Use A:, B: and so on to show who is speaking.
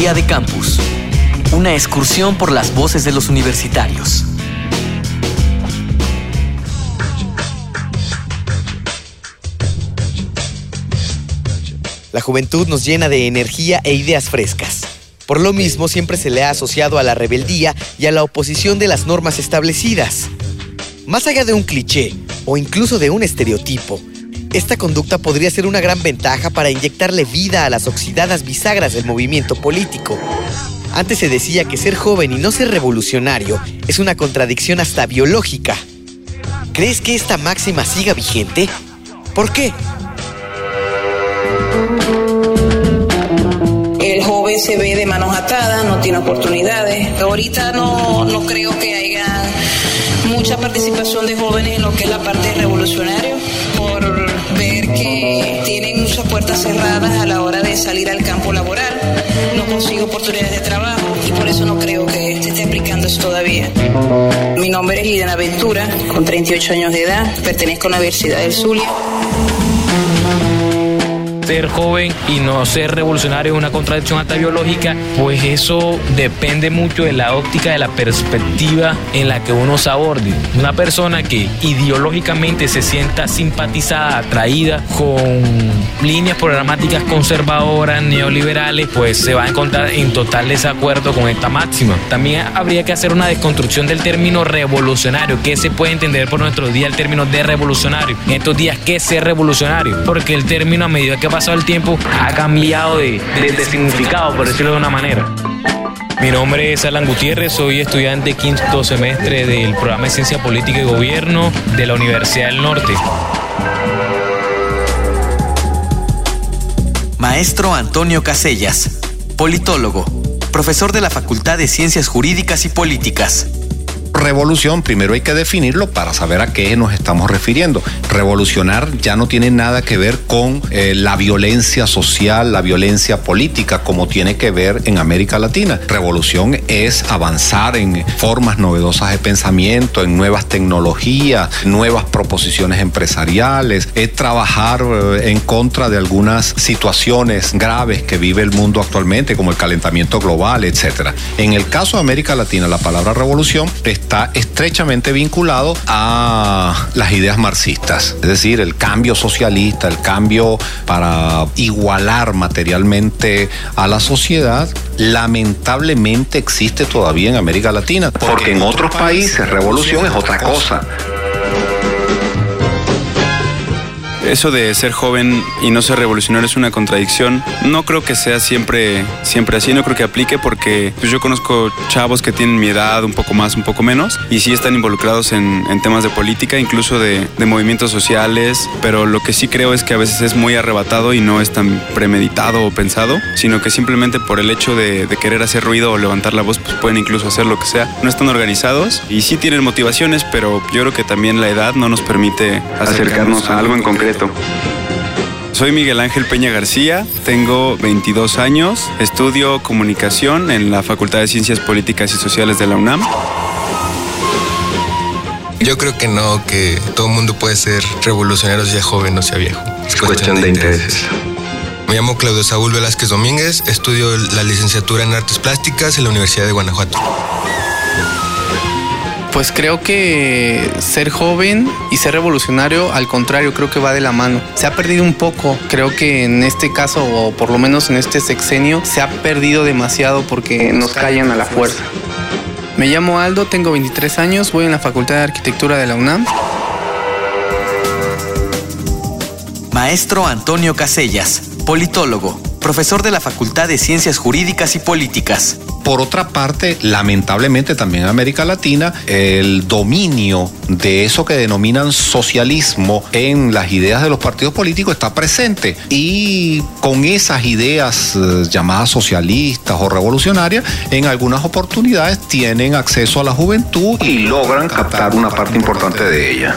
A: Día de Campus. Una excursión por las voces de los universitarios.
B: La juventud nos llena de energía e ideas frescas. Por lo mismo, siempre se le ha asociado a la rebeldía y a la oposición de las normas establecidas. Más allá de un cliché o incluso de un estereotipo, esta conducta podría ser una gran ventaja para inyectarle vida a las oxidadas bisagras del movimiento político. Antes se decía que ser joven y no ser revolucionario es una contradicción hasta biológica. ¿Crees que esta máxima siga vigente? ¿Por qué?
C: El joven se ve de manos atadas, no tiene oportunidades. Ahorita no, no creo que haya mucha participación de jóvenes en lo que es la parte revolucionaria, puertas cerradas a la hora de salir al campo laboral, no consigo oportunidades de trabajo y por eso no creo que se esté aplicando eso todavía. Mi nombre es Lidiana Ventura, con 38 años de edad, pertenezco a la Universidad del Zulia
D: ser joven y no ser revolucionario es una contradicción hasta biológica, pues eso depende mucho de la óptica, de la perspectiva en la que uno se aborde. Una persona que ideológicamente se sienta simpatizada, atraída con líneas programáticas conservadoras, neoliberales, pues se va a encontrar en total desacuerdo con esta máxima. También habría que hacer una desconstrucción del término revolucionario, que se puede entender por nuestro día el término de revolucionario. En estos días, ¿qué es ser revolucionario? Porque el término a medida que va pasado el tiempo ha cambiado de, significado, por decirlo de una manera. Mi nombre es Alan Gutiérrez, soy estudiante quinto semestre del programa de Ciencia Política y Gobierno de la Universidad del Norte.
A: Maestro Antonio Casellas, politólogo, profesor de la Facultad de Ciencias Jurídicas y Políticas
E: revolución, primero hay que definirlo para saber a qué nos estamos refiriendo. Revolucionar ya no tiene nada que ver con eh, la violencia social, la violencia política, como tiene que ver en América Latina. Revolución es avanzar en formas novedosas de pensamiento, en nuevas tecnologías, nuevas proposiciones empresariales, es trabajar eh, en contra de algunas situaciones graves que vive el mundo actualmente, como el calentamiento global, etc. En el caso de América Latina, la palabra revolución está está estrechamente vinculado a las ideas marxistas, es decir, el cambio socialista, el cambio para igualar materialmente a la sociedad, lamentablemente existe todavía en América Latina, porque en otros países revolución es otra cosa.
F: Eso de ser joven y no ser revolucionario es una contradicción. No creo que sea siempre, siempre así, no creo que aplique porque pues, yo conozco chavos que tienen mi edad, un poco más, un poco menos, y sí están involucrados en, temas de política, incluso de, movimientos sociales, pero lo que sí creo es que a veces es muy arrebatado y no es tan premeditado o pensado, sino que simplemente por el hecho de, de querer hacer ruido o levantar la voz, pues pueden incluso hacer lo que sea. No están organizados y sí tienen motivaciones, pero yo creo que también la edad no nos permite acercarnos a algo en concreto. Soy Miguel Ángel Peña García, tengo 22 años, estudio comunicación en la Facultad de Ciencias Políticas y Sociales de la UNAM.
G: Yo creo que no, que todo el mundo puede ser revolucionario sea joven o sea viejo.
F: Es cuestión, de, intereses.
G: Me llamo Claudio Saúl Velázquez Domínguez, estudio la licenciatura en Artes Plásticas en la Universidad de Guanajuato.
H: Pues creo que ser joven y ser revolucionario, al contrario, creo que va de la mano. Se ha perdido un poco. Creo que en este caso, o por lo menos en este sexenio, se ha perdido demasiado porque nos callan a la fuerza. Me llamo Aldo, tengo 23 años, voy en la Facultad de Arquitectura de la UNAM.
A: Maestro Antonio Casellas, politólogo, profesor de la Facultad de Ciencias Jurídicas y Políticas.
E: Por otra parte, lamentablemente también en América Latina, el dominio de eso que denominan socialismo en las ideas de los partidos políticos está presente. Y con esas ideas eh, llamadas socialistas o revolucionarias, en algunas oportunidades tienen acceso a la juventud y logran captar una parte importante de ella.